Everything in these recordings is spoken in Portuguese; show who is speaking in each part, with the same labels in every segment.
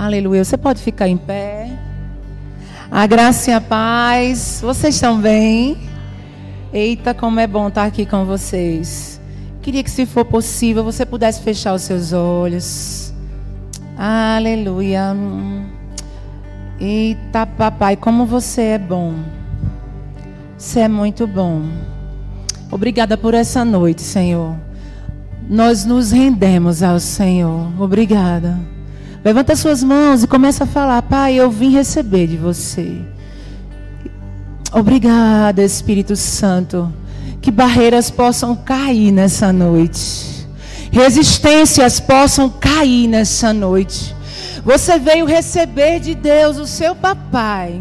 Speaker 1: Aleluia. Você pode ficar em pé. A graça e a paz. Vocês estão bem? Eita, como é bom estar aqui com vocês. Queria que, se for possível, você pudesse fechar os seus olhos. Aleluia. Eita, papai, como você é bom. Você é muito bom. Obrigada por essa noite, Senhor. Nós nos rendemos ao Senhor. Obrigada. Levanta suas mãos e começa a falar: Pai, eu vim receber de você. Obrigada, Espírito Santo. Que barreiras possam cair nessa noite. Resistências possam cair nessa noite. Você veio receber de Deus o seu papai,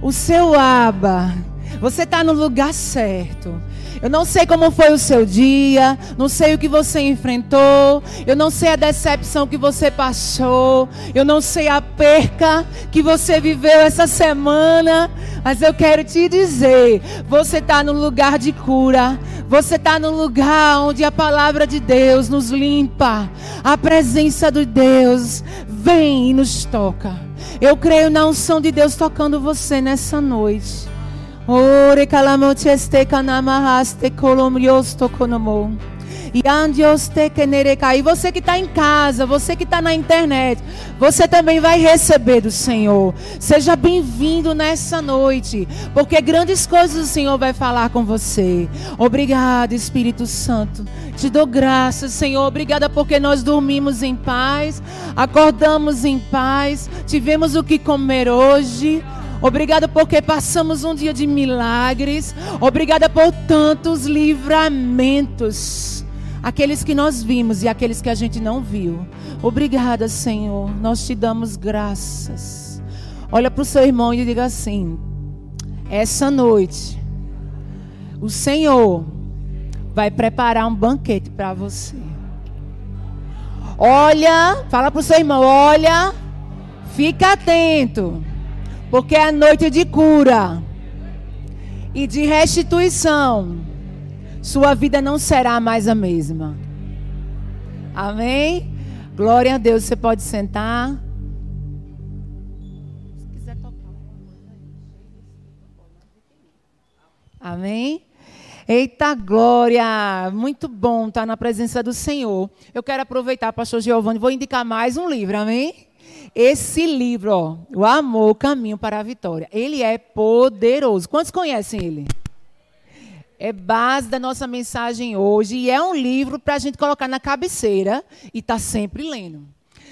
Speaker 1: o seu aba. Você está no lugar certo. Eu não sei como foi o seu dia, não sei o que você enfrentou, eu não sei a decepção que você passou, eu não sei a perca que você viveu essa semana, mas eu quero te dizer: você está no lugar de cura, você está no lugar onde a palavra de Deus nos limpa, a presença de Deus vem e nos toca. Eu creio na unção de Deus tocando você nessa noite. Ore kalamote este kanamahaste kolomrios tokonomo. E você que está em casa, você que está na internet, você também vai receber do Senhor. Seja bem-vindo nessa noite, porque grandes coisas o Senhor vai falar com você. Obrigado, Espírito Santo. Te dou graças, Senhor. Obrigada porque nós dormimos em paz, acordamos em paz, tivemos o que comer hoje. Obrigada porque passamos um dia de milagres. Obrigada por tantos livramentos. Aqueles que nós vimos e aqueles que a gente não viu. Obrigada, Senhor. Nós te damos graças. Olha para o seu irmão e diga assim: essa noite, o Senhor vai preparar um banquete para você. Olha, fala para o seu irmão: olha, fica atento. Porque é a noite de cura e de restituição. Sua vida não será mais a mesma. Amém? Glória a Deus. Você pode sentar. Amém? Eita glória! Muito bom estar na presença do Senhor. Eu quero aproveitar, pastor Giovanni, vou indicar mais um livro, amém? Esse livro, ó, O Amor, o Caminho para a Vitória, ele é poderoso. Quantos conhecem ele? É base da nossa mensagem hoje e é um livro para a gente colocar na cabeceira e estar tá sempre lendo.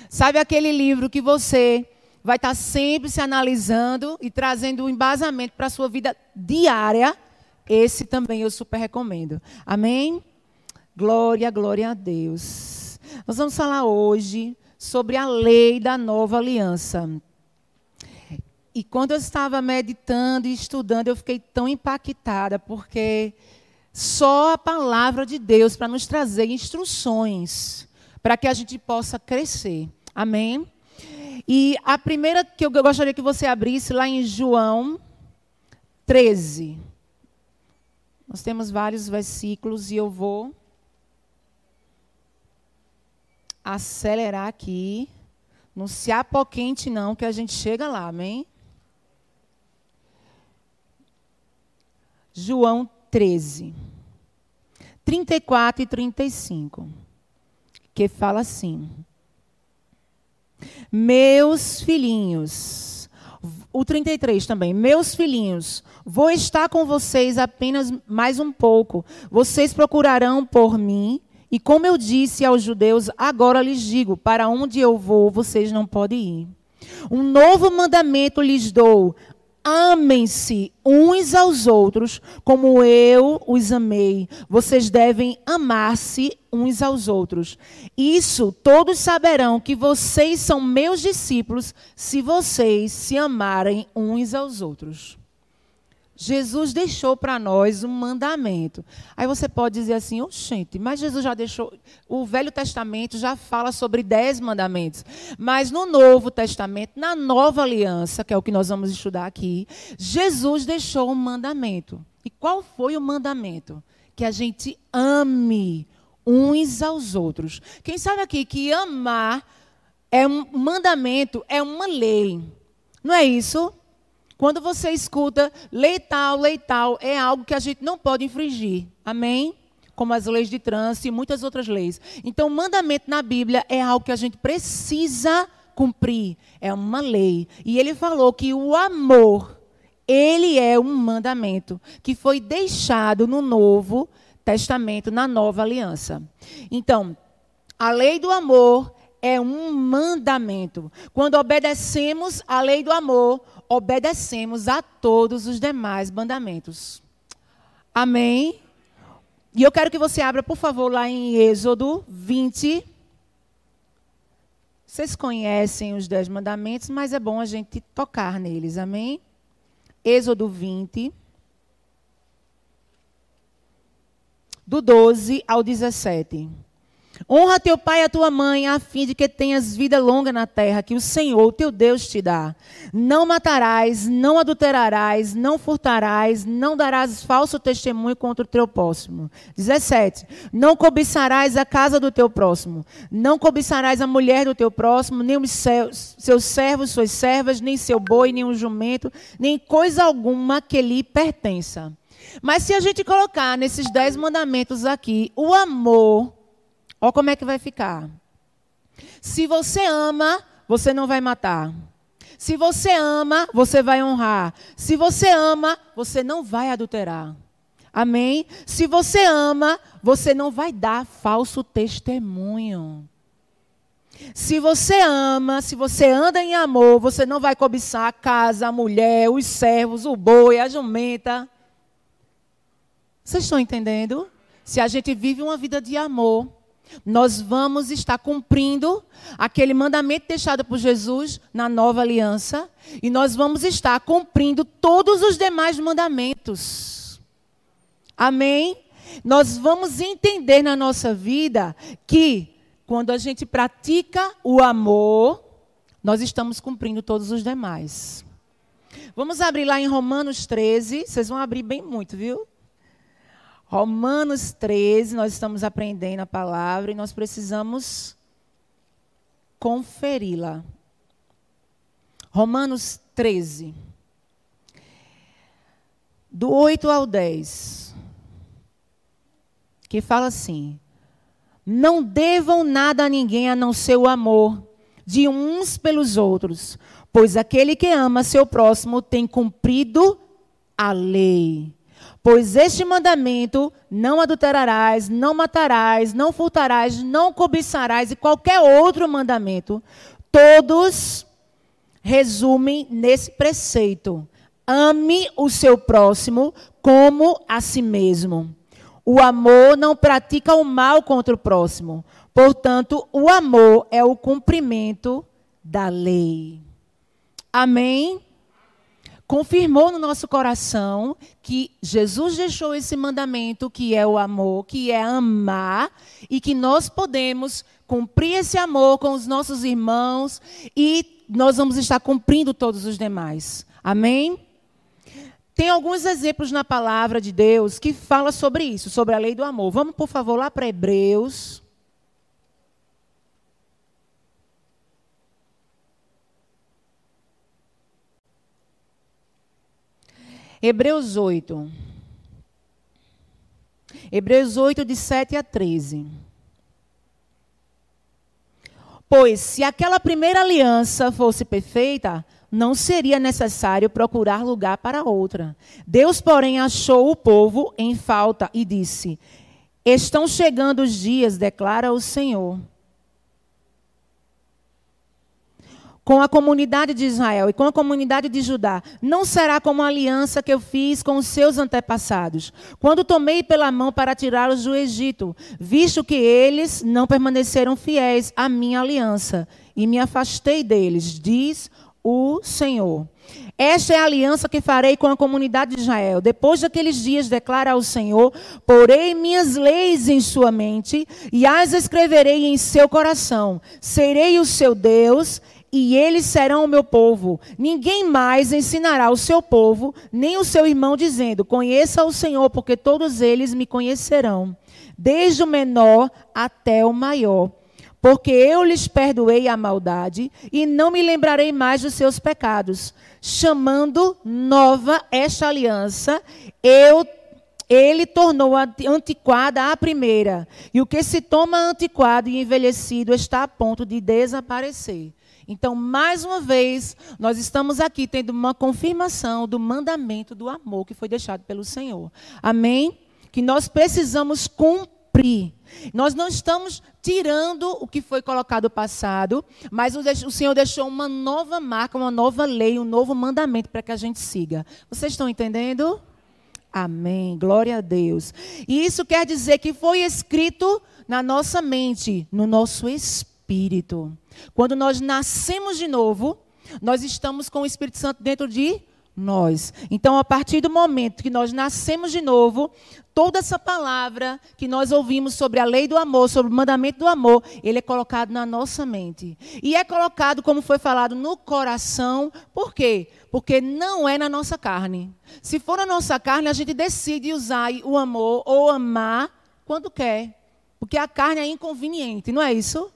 Speaker 1: Sabe aquele livro que você vai estar tá sempre se analisando e trazendo um embasamento para a sua vida diária? Esse também eu super recomendo. Amém? Glória, glória a Deus. Nós vamos falar hoje sobre a lei da nova aliança. E quando eu estava meditando e estudando, eu fiquei tão impactada, porque só a palavra de Deus para nos trazer instruções para que a gente possa crescer. Amém? E a primeira que eu gostaria que você abrisse lá em João 13. Nós temos vários versículos e eu vou acelerar aqui. Não se apoquente, não, que a gente chega lá, amém? João 13, 34 e 35, que fala assim: Meus filhinhos, o 33 também, meus filhinhos, vou estar com vocês apenas mais um pouco. Vocês procurarão por mim e como eu disse aos judeus, agora lhes digo: para onde eu vou, vocês não podem ir. Um novo mandamento lhes dou: amem-se uns aos outros, como eu os amei. Vocês devem amar-se uns aos outros. Isso todos saberão que vocês são meus discípulos, se vocês se amarem uns aos outros. Jesus deixou para nós um mandamento. Aí você pode dizer assim, oxente, mas Jesus já deixou. O Velho Testamento já fala sobre dez mandamentos. Mas no Novo Testamento, na nova aliança, que é o que nós vamos estudar aqui, Jesus deixou um mandamento. E qual foi o mandamento? Que a gente ame uns aos outros. Quem sabe aqui que amar é um mandamento, é uma lei. Não é isso? Quando você escuta lei tal, lei tal, é algo que a gente não pode infringir. Amém? Como as leis de trânsito e muitas outras leis. Então, o mandamento na Bíblia é algo que a gente precisa cumprir. É uma lei. E ele falou que o amor, ele é um mandamento que foi deixado no Novo Testamento, na Nova Aliança. Então, a lei do amor é um mandamento. Quando obedecemos a lei do amor, obedecemos a todos os demais mandamentos. Amém? E eu quero que você abra, por favor, lá em Êxodo 20. Vocês conhecem os dez mandamentos, mas é bom a gente tocar neles, amém? Êxodo 20. Do 12 ao 17. Honra teu pai e a tua mãe, a fim de que tenhas vida longa na terra, que o Senhor, teu Deus, te dá. Não matarás, não adulterarás, não furtarás, não darás falso testemunho contra o teu próximo. 17. Não cobiçarás a casa do teu próximo. Não cobiçarás a mulher do teu próximo, nem os seus, servos, suas servas, nem seu boi, nem um jumento, nem coisa alguma que lhe pertença. Mas se a gente colocar nesses dez mandamentos aqui, o amor Olha como é que vai ficar. Se você ama, você não vai matar. Se você ama, você vai honrar. Se você ama, você não vai adulterar. Amém? Se você ama, você não vai dar falso testemunho. Se você ama, se você anda em amor, você não vai cobiçar a casa, a mulher, os servos, o boi, a jumenta. Vocês estão entendendo? Se a gente vive uma vida de amor, nós vamos estar cumprindo aquele mandamento deixado por Jesus na nova aliança e nós vamos estar cumprindo todos os demais mandamentos. Amém? Nós vamos entender na nossa vida que quando a gente pratica o amor, nós estamos cumprindo todos os demais. Vamos abrir lá em Romanos 13, vocês vão abrir bem muito, viu? Romanos 13, nós estamos aprendendo a palavra e nós precisamos conferi-la. Romanos 13, do 8 ao 10, que fala assim: Não devam nada a ninguém a não ser o amor de uns pelos outros, pois aquele que ama seu próximo tem cumprido a lei. Pois este mandamento, não adulterarás, não matarás, não furtarás, não cobiçarás e qualquer outro mandamento, todos resumem nesse preceito: ame o seu próximo como a si mesmo. O amor não pratica o mal contra o próximo. Portanto, o amor é o cumprimento da lei. Amém? Confirmou no nosso coração que Jesus deixou esse mandamento, que é o amor, que é amar, e que nós podemos cumprir esse amor com os nossos irmãos e nós vamos estar cumprindo todos os demais. Amém? Tem alguns exemplos na palavra de Deus que fala sobre isso, sobre a lei do amor. Vamos, por favor, lá para Hebreus Hebreus 8. Hebreus 8, de 7 a 13. Pois, se aquela primeira aliança fosse perfeita, não seria necessário procurar lugar para outra. Deus, porém, achou o povo em falta e disse: Estão chegando os dias, declara o Senhor, com a comunidade de Israel e com a comunidade de Judá não será como a aliança que eu fiz com os seus antepassados, quando tomei pela mão para tirá-los do Egito, visto que eles não permaneceram fiéis à minha aliança, e me afastei deles, diz o Senhor. Esta é a aliança que farei com a comunidade de Israel. Depois daqueles dias, declara o Senhor: porei minhas leis em sua mente e as escreverei em seu coração. Serei o seu Deus e eles serão o meu povo. Ninguém mais ensinará o seu povo, nem o seu irmão, dizendo: Conheça o Senhor, porque todos eles me conhecerão, desde o menor até o maior. porque eu lhes perdoei a maldade e não me lembrarei mais dos seus pecados, chamando nova esta aliança, eu ele tornou antiquada a primeira. E o que se toma antiquado e envelhecido está a ponto de desaparecer. Então, mais uma vez, nós estamos aqui tendo uma confirmação do mandamento do amor que foi deixado pelo Senhor. Amém? Que nós precisamos cumprir. Nós não estamos tirando o que foi colocado passado, mas o Senhor deixou uma nova marca, uma nova lei, um novo mandamento para que a gente siga. Vocês estão entendendo? Amém. Glória a Deus. E isso quer dizer que foi escrito na nossa mente, no nosso espírito. Quando nós nascemos de novo, nós estamos com o Espírito Santo dentro de nós. Então, a partir do momento que nós nascemos de novo, toda essa palavra que nós ouvimos sobre a lei do amor, sobre o mandamento do amor, ele é colocado na nossa mente. E é colocado, como foi falado, no coração. Por quê? Porque não é na nossa carne. Se for na nossa carne, a gente decide usar o amor ou amar quando quer. Porque a carne é inconveniente, não é isso?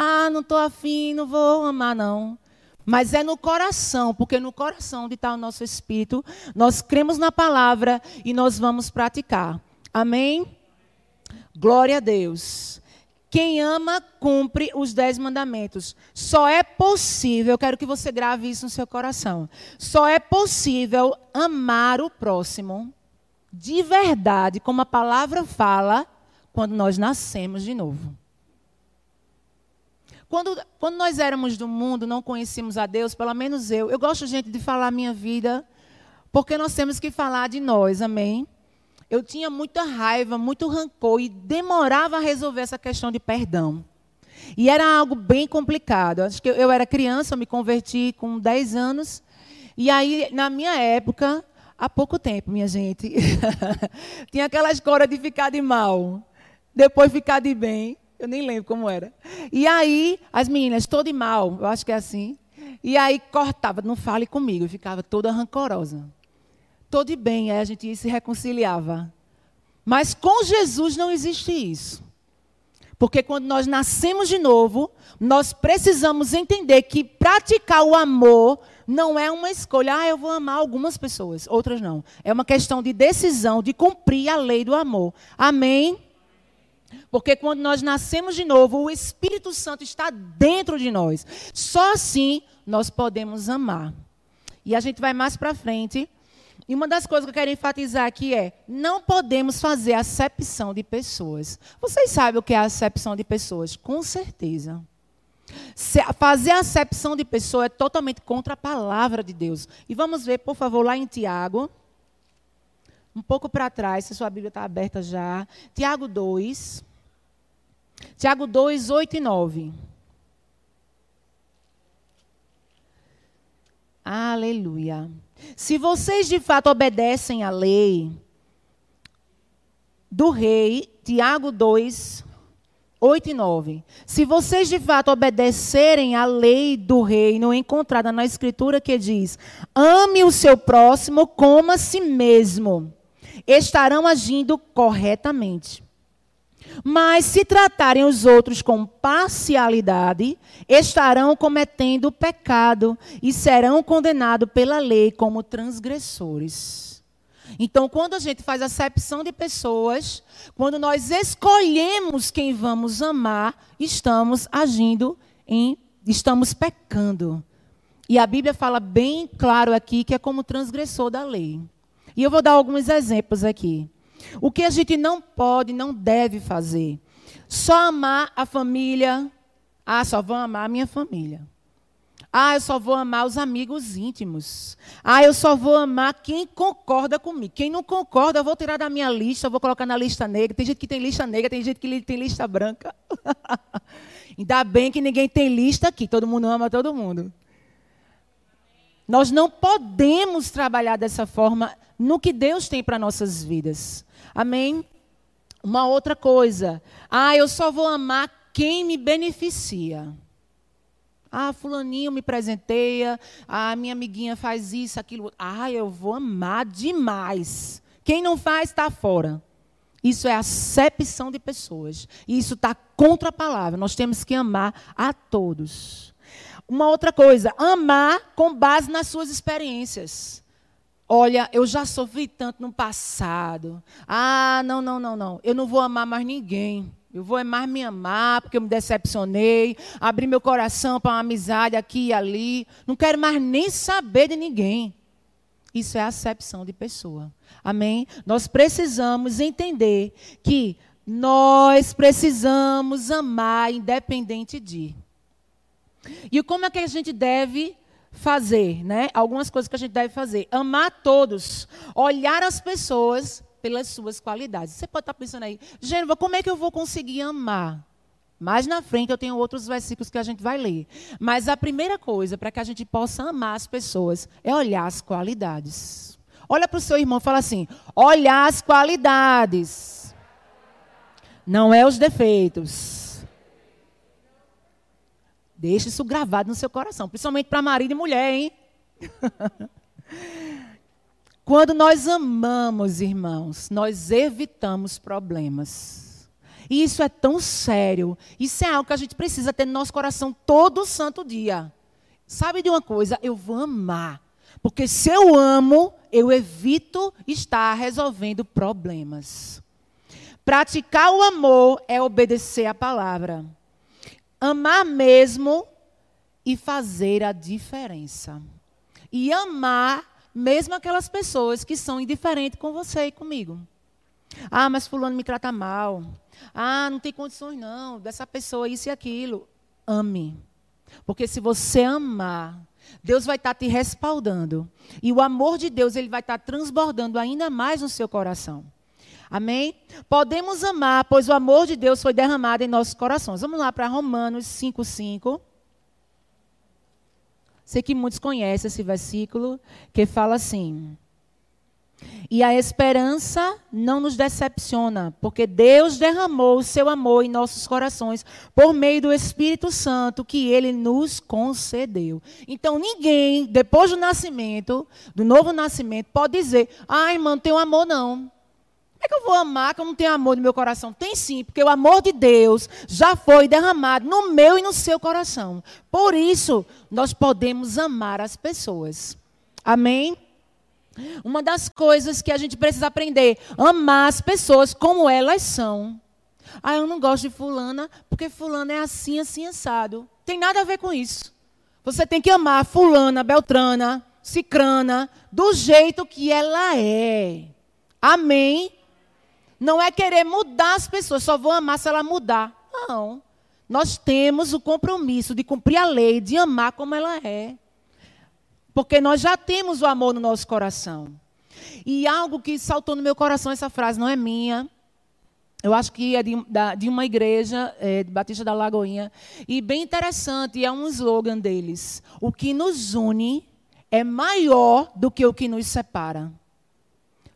Speaker 1: Ah, não estou afim, não vou amar, não. Mas é no coração, porque no coração onde está o nosso espírito, nós cremos na palavra e nós vamos praticar. Amém? Glória a Deus. Quem ama, cumpre os dez mandamentos. Só é possível, eu quero que você grave isso no seu coração. Só é possível amar o próximo de verdade, como a palavra fala, quando nós nascemos de novo. Quando, quando nós éramos do mundo, não conhecíamos a Deus, pelo menos eu. Eu gosto, gente, de falar a minha vida, porque nós temos que falar de nós, amém? Eu tinha muita raiva, muito rancor e demorava a resolver essa questão de perdão. E era algo bem complicado. Acho que eu era criança, eu me converti com 10 anos. E aí, na minha época, há pouco tempo, minha gente, tinha aquela escola de ficar de mal, depois ficar de bem. Eu nem lembro como era. E aí, as meninas, toda de mal, eu acho que é assim. E aí cortava, não fale comigo, eu ficava toda rancorosa. Tô de bem, aí a gente se reconciliava. Mas com Jesus não existe isso. Porque quando nós nascemos de novo, nós precisamos entender que praticar o amor não é uma escolha. Ah, eu vou amar algumas pessoas, outras não. É uma questão de decisão, de cumprir a lei do amor. Amém? Porque quando nós nascemos de novo, o Espírito Santo está dentro de nós. Só assim nós podemos amar. E a gente vai mais para frente. E uma das coisas que eu quero enfatizar aqui é: não podemos fazer acepção de pessoas. Vocês sabem o que é acepção de pessoas? Com certeza. Fazer acepção de pessoa é totalmente contra a palavra de Deus. E vamos ver, por favor, lá em Tiago. Um pouco para trás, se sua Bíblia está aberta já. Tiago 2. Tiago 2, 8 e 9. Aleluia. Se vocês de fato obedecem à lei do rei, Tiago 2, 8 e 9. Se vocês de fato obedecerem à lei do reino encontrada na Escritura que diz: ame o seu próximo como a si mesmo, estarão agindo corretamente. Mas se tratarem os outros com parcialidade, estarão cometendo pecado e serão condenados pela lei como transgressores. Então, quando a gente faz acepção de pessoas, quando nós escolhemos quem vamos amar, estamos agindo em estamos pecando. E a Bíblia fala bem claro aqui que é como transgressor da lei. E eu vou dar alguns exemplos aqui. O que a gente não pode, não deve fazer? Só amar a família. Ah, só vou amar a minha família. Ah, eu só vou amar os amigos íntimos. Ah, eu só vou amar quem concorda comigo. Quem não concorda, eu vou tirar da minha lista, vou colocar na lista negra. Tem gente que tem lista negra, tem gente que tem lista branca. Ainda bem que ninguém tem lista aqui, todo mundo ama todo mundo. Nós não podemos trabalhar dessa forma no que Deus tem para nossas vidas. Amém? Uma outra coisa. Ah, eu só vou amar quem me beneficia. Ah, fulaninho me presenteia. Ah, minha amiguinha faz isso, aquilo. Ah, eu vou amar demais. Quem não faz, está fora. Isso é acepção de pessoas. E isso está contra a palavra. Nós temos que amar a todos. Uma outra coisa, amar com base nas suas experiências. Olha, eu já sofri tanto no passado. Ah, não, não, não, não. Eu não vou amar mais ninguém. Eu vou mais me amar porque eu me decepcionei, abri meu coração para uma amizade aqui e ali. Não quero mais nem saber de ninguém. Isso é acepção de pessoa. Amém? Nós precisamos entender que nós precisamos amar independente de. E como é que a gente deve fazer, né? Algumas coisas que a gente deve fazer. Amar todos, olhar as pessoas pelas suas qualidades. Você pode estar pensando aí, Gênova, como é que eu vou conseguir amar? Mais na frente eu tenho outros versículos que a gente vai ler. Mas a primeira coisa para que a gente possa amar as pessoas é olhar as qualidades. Olha para o seu irmão e fala assim: olhar as qualidades. Não é os defeitos. Deixe isso gravado no seu coração, principalmente para marido e mulher, hein? Quando nós amamos, irmãos, nós evitamos problemas. E isso é tão sério. Isso é algo que a gente precisa ter no nosso coração todo santo dia. Sabe de uma coisa? Eu vou amar. Porque se eu amo, eu evito estar resolvendo problemas. Praticar o amor é obedecer a palavra. Amar mesmo e fazer a diferença. E amar mesmo aquelas pessoas que são indiferentes com você e comigo. Ah, mas fulano me trata mal. Ah, não tem condições não, dessa pessoa isso e aquilo. Ame. Porque se você amar, Deus vai estar te respaldando. E o amor de Deus, ele vai estar transbordando ainda mais no seu coração. Amém? Podemos amar, pois o amor de Deus foi derramado em nossos corações. Vamos lá para Romanos 5:5. Sei que muitos conhecem esse versículo que fala assim: E a esperança não nos decepciona, porque Deus derramou o seu amor em nossos corações por meio do Espírito Santo que ele nos concedeu. Então ninguém, depois do nascimento, do novo nascimento, pode dizer: "Ah, irmão, não tenho amor não". Como é que eu vou amar que eu não tenho amor no meu coração? Tem sim, porque o amor de Deus já foi derramado no meu e no seu coração. Por isso, nós podemos amar as pessoas. Amém? Uma das coisas que a gente precisa aprender, amar as pessoas como elas são. Ah, eu não gosto de fulana, porque fulana é assim, assim, assado. Tem nada a ver com isso. Você tem que amar fulana, beltrana, cicrana, do jeito que ela é. Amém? Não é querer mudar as pessoas, só vou amar se ela mudar. Não. Nós temos o compromisso de cumprir a lei, de amar como ela é. Porque nós já temos o amor no nosso coração. E algo que saltou no meu coração, essa frase não é minha. Eu acho que é de, de uma igreja, é, de Batista da Lagoinha. E bem interessante, é um slogan deles. O que nos une é maior do que o que nos separa.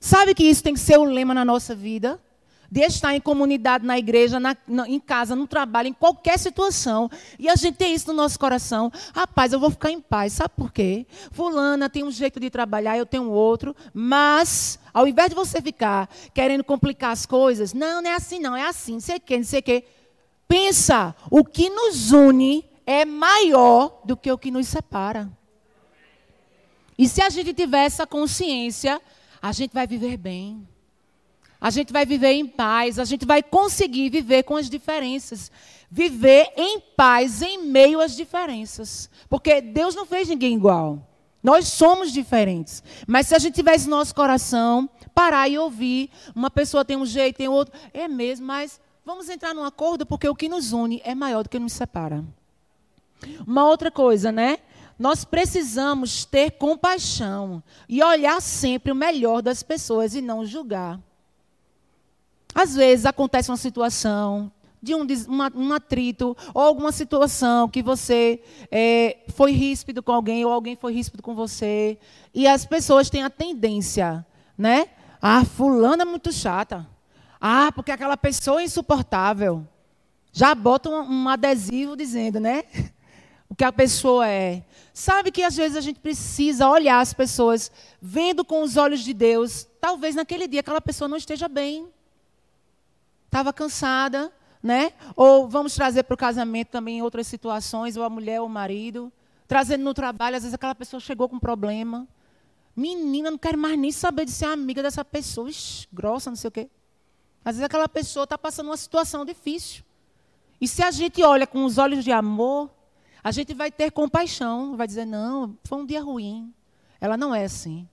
Speaker 1: Sabe que isso tem que ser o lema na nossa vida? De estar em comunidade, na igreja, na, na, em casa, no trabalho, em qualquer situação. E a gente tem isso no nosso coração. Rapaz, eu vou ficar em paz. Sabe por quê? Fulana tem um jeito de trabalhar, eu tenho outro. Mas, ao invés de você ficar querendo complicar as coisas, não, não é assim, não, é assim, não sei o quê, não sei o quê. Pensa, o que nos une é maior do que o que nos separa. E se a gente tiver essa consciência, a gente vai viver bem. A gente vai viver em paz, a gente vai conseguir viver com as diferenças. Viver em paz em meio às diferenças. Porque Deus não fez ninguém igual. Nós somos diferentes. Mas se a gente tivesse no nosso coração, parar e ouvir, uma pessoa tem um jeito, tem outro, é mesmo, mas vamos entrar num acordo porque o que nos une é maior do que nos separa. Uma outra coisa, né? Nós precisamos ter compaixão e olhar sempre o melhor das pessoas e não julgar. Às vezes acontece uma situação de um, uma, um atrito ou alguma situação que você é, foi ríspido com alguém ou alguém foi ríspido com você e as pessoas têm a tendência, né? Ah, fulana é muito chata. Ah, porque aquela pessoa é insuportável. Já bota um, um adesivo dizendo, né? o que a pessoa é. Sabe que às vezes a gente precisa olhar as pessoas vendo com os olhos de Deus. Talvez naquele dia aquela pessoa não esteja bem. estava cansada, né? Ou vamos trazer para o casamento também outras situações, ou a mulher ou o marido. Trazendo no trabalho, às vezes aquela pessoa chegou com um problema. Menina, não quero mais nem saber de ser amiga dessa pessoa. Ixi, grossa, não sei o quê. Às vezes aquela pessoa está passando uma situação difícil. E se a gente olha com os olhos de amor, a gente vai ter compaixão, vai dizer: não, foi um dia ruim. Ela não é assim.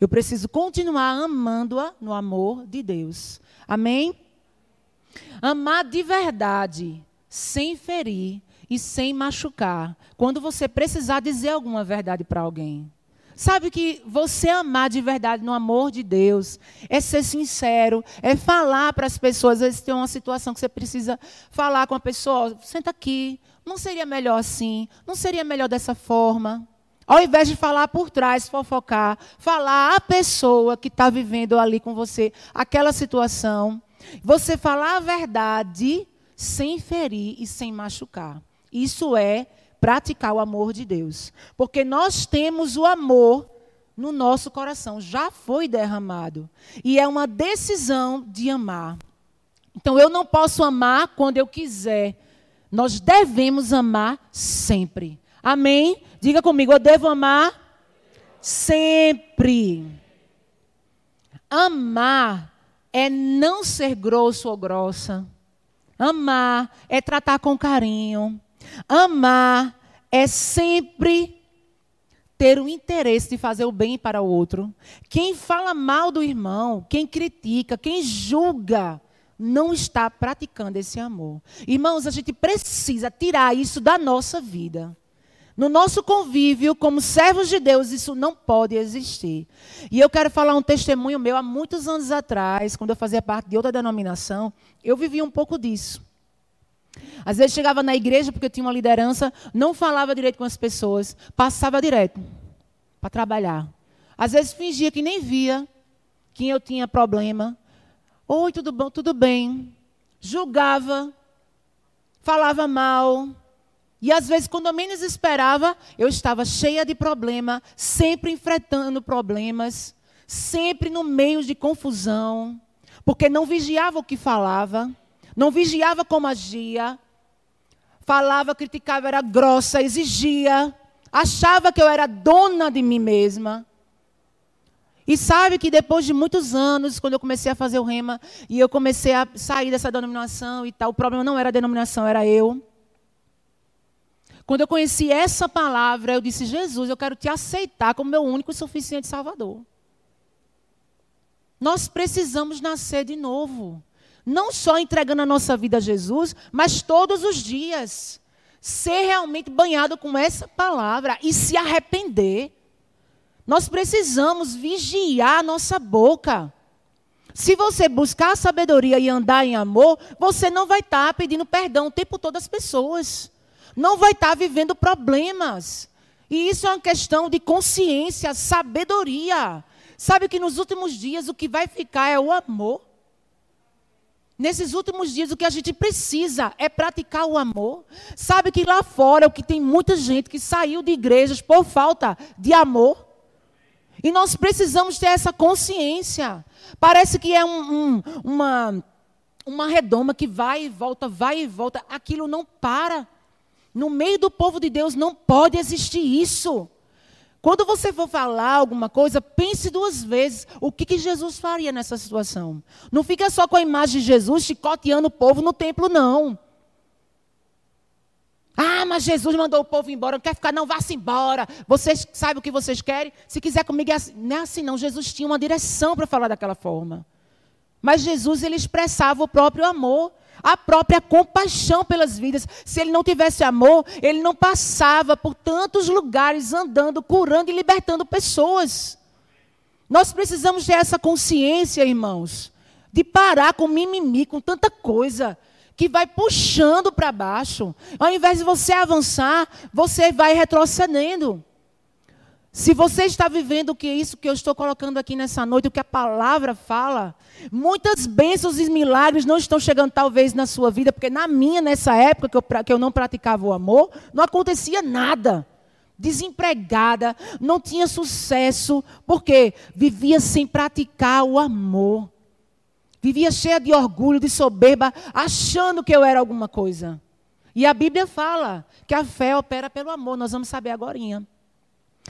Speaker 1: Eu preciso continuar amando-a no amor de Deus. Amém? Amar de verdade, sem ferir e sem machucar. Quando você precisar dizer alguma verdade para alguém. Sabe que você amar de verdade no amor de Deus é ser sincero, é falar para as pessoas. Às vezes tem uma situação que você precisa falar com a pessoa: senta aqui, não seria melhor assim? Não seria melhor dessa forma? Ao invés de falar por trás, fofocar, falar a pessoa que está vivendo ali com você aquela situação. Você falar a verdade sem ferir e sem machucar. Isso é praticar o amor de Deus. Porque nós temos o amor no nosso coração, já foi derramado. E é uma decisão de amar. Então eu não posso amar quando eu quiser. Nós devemos amar sempre. Amém? Diga comigo, eu devo amar sempre. Amar é não ser grosso ou grossa. Amar é tratar com carinho. Amar é sempre ter o interesse de fazer o bem para o outro. Quem fala mal do irmão, quem critica, quem julga, não está praticando esse amor. Irmãos, a gente precisa tirar isso da nossa vida. No nosso convívio, como servos de Deus, isso não pode existir. E eu quero falar um testemunho meu. Há muitos anos atrás, quando eu fazia parte de outra denominação, eu vivia um pouco disso. Às vezes chegava na igreja, porque eu tinha uma liderança, não falava direito com as pessoas, passava direto para trabalhar. Às vezes fingia que nem via que eu tinha problema. Oi, tudo bom? Tudo bem. Julgava, falava mal, e às vezes, quando eu menos esperava, eu estava cheia de problema, sempre enfrentando problemas, sempre no meio de confusão, porque não vigiava o que falava, não vigiava como agia, falava, criticava, era grossa, exigia, achava que eu era dona de mim mesma. E sabe que depois de muitos anos, quando eu comecei a fazer o rema, e eu comecei a sair dessa denominação e tal, o problema não era a denominação, era eu. Quando eu conheci essa palavra, eu disse: Jesus, eu quero te aceitar como meu único e suficiente Salvador. Nós precisamos nascer de novo. Não só entregando a nossa vida a Jesus, mas todos os dias. Ser realmente banhado com essa palavra e se arrepender. Nós precisamos vigiar nossa boca. Se você buscar sabedoria e andar em amor, você não vai estar pedindo perdão o tempo todo às pessoas não vai estar vivendo problemas. E isso é uma questão de consciência, sabedoria. Sabe que nos últimos dias o que vai ficar é o amor. Nesses últimos dias, o que a gente precisa é praticar o amor. Sabe que lá fora, o que tem muita gente que saiu de igrejas por falta de amor. E nós precisamos ter essa consciência. Parece que é um, um, uma, uma redoma que vai e volta, vai e volta. Aquilo não para. No meio do povo de Deus não pode existir isso. Quando você for falar alguma coisa, pense duas vezes o que, que Jesus faria nessa situação. Não fica só com a imagem de Jesus chicoteando o povo no templo, não. Ah, mas Jesus mandou o povo embora, não quer ficar, não, vá-se embora. Vocês sabem o que vocês querem? Se quiser comigo, é assim. não é assim, não. Jesus tinha uma direção para falar daquela forma. Mas Jesus, ele expressava o próprio amor a própria compaixão pelas vidas. Se ele não tivesse amor, ele não passava por tantos lugares andando, curando e libertando pessoas. Nós precisamos ter essa consciência, irmãos, de parar com mimimi, com tanta coisa que vai puxando para baixo. Ao invés de você avançar, você vai retrocedendo. Se você está vivendo o que é isso que eu estou colocando aqui nessa noite, o que a palavra fala, muitas bênçãos e milagres não estão chegando talvez na sua vida, porque na minha, nessa época que eu, que eu não praticava o amor, não acontecia nada. Desempregada, não tinha sucesso, porque vivia sem praticar o amor. Vivia cheia de orgulho, de soberba, achando que eu era alguma coisa. E a Bíblia fala que a fé opera pelo amor, nós vamos saber agora.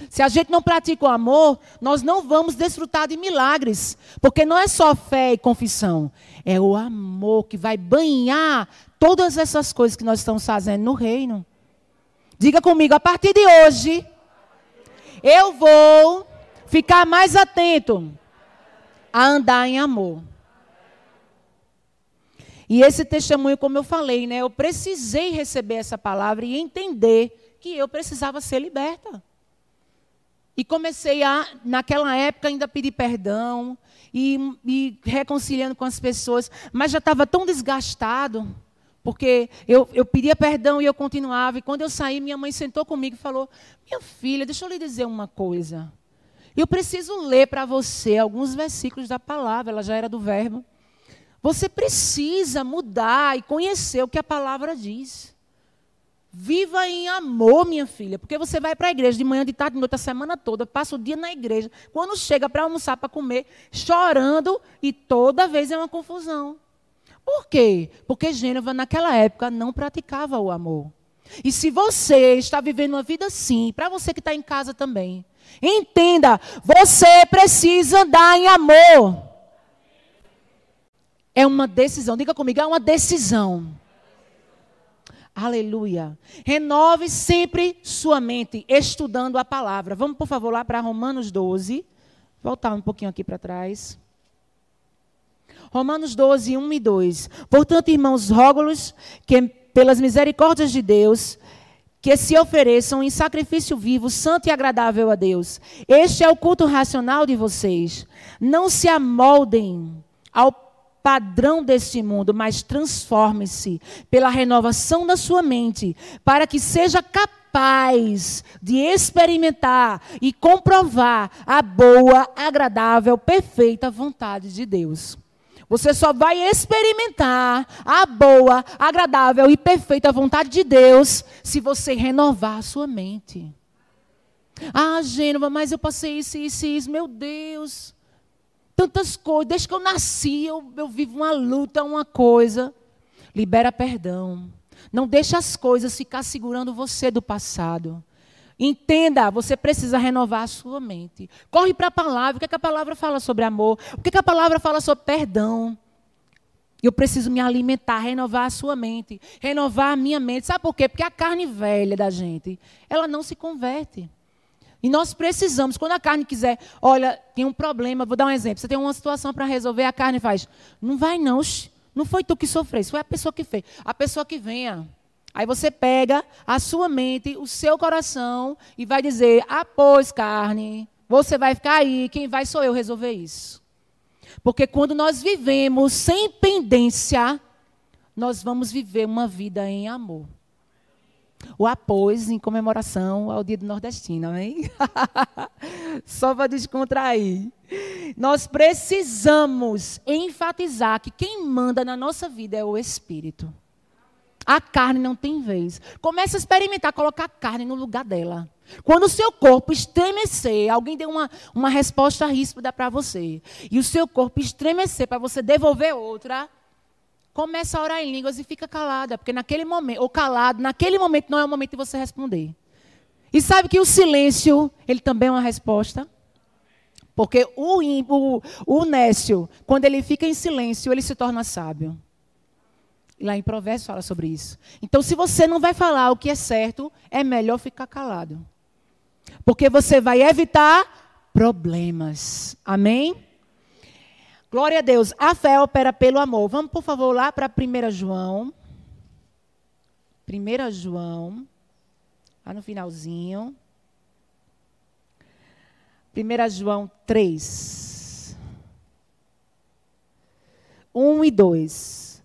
Speaker 1: Se a gente não pratica o amor, nós não vamos desfrutar de milagres. Porque não é só fé e confissão. É o amor que vai banhar todas essas coisas que nós estamos fazendo no reino. Diga comigo, a partir de hoje, eu vou ficar mais atento a andar em amor. E esse testemunho, como eu falei, né, eu precisei receber essa palavra e entender que eu precisava ser liberta. E comecei a, naquela época, ainda pedir perdão e, e reconciliando com as pessoas, mas já estava tão desgastado, porque eu, eu pedia perdão e eu continuava. E quando eu saí, minha mãe sentou comigo e falou: Minha filha, deixa eu lhe dizer uma coisa. Eu preciso ler para você alguns versículos da palavra, ela já era do verbo. Você precisa mudar e conhecer o que a palavra diz. Viva em amor, minha filha, porque você vai para a igreja de manhã, de tarde, de noite, a semana toda, passa o dia na igreja. Quando chega para almoçar, para comer, chorando e toda vez é uma confusão. Por quê? Porque Gênova, naquela época, não praticava o amor. E se você está vivendo uma vida assim, para você que está em casa também, entenda, você precisa andar em amor. É uma decisão. Diga comigo, é uma decisão. Aleluia. Renove sempre sua mente estudando a palavra. Vamos, por favor, lá para Romanos 12. Voltar um pouquinho aqui para trás. Romanos 12, 1 e 2. Portanto, irmãos, rogo-los que, pelas misericórdias de Deus, que se ofereçam em sacrifício vivo, santo e agradável a Deus. Este é o culto racional de vocês. Não se amoldem ao padrão deste mundo, mas transforme-se pela renovação da sua mente, para que seja capaz de experimentar e comprovar a boa, agradável, perfeita vontade de Deus. Você só vai experimentar a boa, agradável e perfeita vontade de Deus se você renovar a sua mente. Ah, Gênova, mas eu passei isso, isso, isso. Meu Deus tantas coisas. Desde que eu nasci, eu, eu vivo uma luta, uma coisa. Libera perdão. Não deixa as coisas ficar segurando você do passado. Entenda, você precisa renovar a sua mente. Corre para a palavra. O que, é que a palavra fala sobre amor? O que, é que a palavra fala sobre perdão? Eu preciso me alimentar, renovar a sua mente, renovar a minha mente. Sabe por quê? Porque a carne velha da gente, ela não se converte. E nós precisamos, quando a carne quiser, olha, tem um problema, vou dar um exemplo. Você tem uma situação para resolver, a carne faz, não vai não, não foi tu que sofreu, foi a pessoa que fez. A pessoa que venha. Aí você pega a sua mente, o seu coração e vai dizer, ah, carne, você vai ficar aí, quem vai sou eu resolver isso. Porque quando nós vivemos sem pendência, nós vamos viver uma vida em amor o após em comemoração ao Dia do Nordestino, amém? Só para descontrair. Nós precisamos enfatizar que quem manda na nossa vida é o Espírito. A carne não tem vez. Comece a experimentar, colocar a carne no lugar dela. Quando o seu corpo estremecer, alguém deu uma, uma resposta ríspida para você, e o seu corpo estremecer para você devolver outra, começa a orar em línguas e fica calada, porque naquele momento, ou calado, naquele momento não é o momento de você responder. E sabe que o silêncio, ele também é uma resposta? Porque o, o, o nécio, quando ele fica em silêncio, ele se torna sábio. E lá em Provérbios fala sobre isso. Então, se você não vai falar o que é certo, é melhor ficar calado. Porque você vai evitar problemas. Amém? Glória a Deus. A fé opera pelo amor. Vamos, por favor, lá para 1 João. 1 João. Lá no finalzinho. 1 João 3. 1 e 2.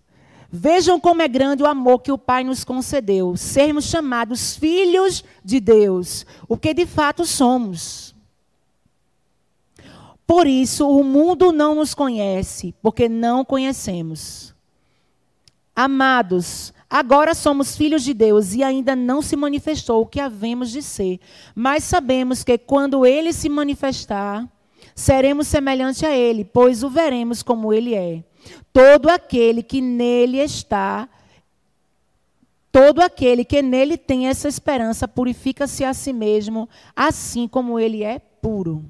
Speaker 1: Vejam como é grande o amor que o Pai nos concedeu, sermos chamados filhos de Deus, o que de fato somos. Por isso, o mundo não nos conhece, porque não conhecemos. Amados, agora somos filhos de Deus e ainda não se manifestou o que havemos de ser. Mas sabemos que quando ele se manifestar, seremos semelhantes a ele, pois o veremos como ele é. Todo aquele que nele está, todo aquele que nele tem essa esperança, purifica-se a si mesmo, assim como ele é puro.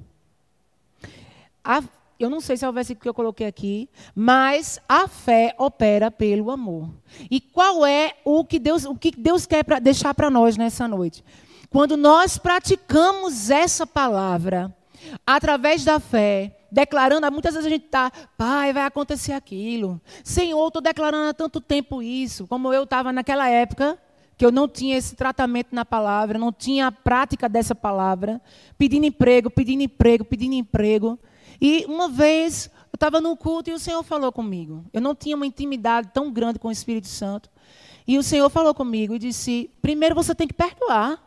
Speaker 1: A, eu não sei se é o versículo que eu coloquei aqui, mas a fé opera pelo amor. E qual é o que Deus, o que Deus quer pra, deixar para nós nessa noite? Quando nós praticamos essa palavra, através da fé, declarando, muitas vezes a gente está, pai, vai acontecer aquilo. Senhor, estou declarando há tanto tempo isso, como eu estava naquela época, que eu não tinha esse tratamento na palavra, não tinha a prática dessa palavra, pedindo emprego, pedindo emprego, pedindo emprego. E uma vez eu estava no culto e o Senhor falou comigo. Eu não tinha uma intimidade tão grande com o Espírito Santo. E o Senhor falou comigo e disse: primeiro você tem que perdoar.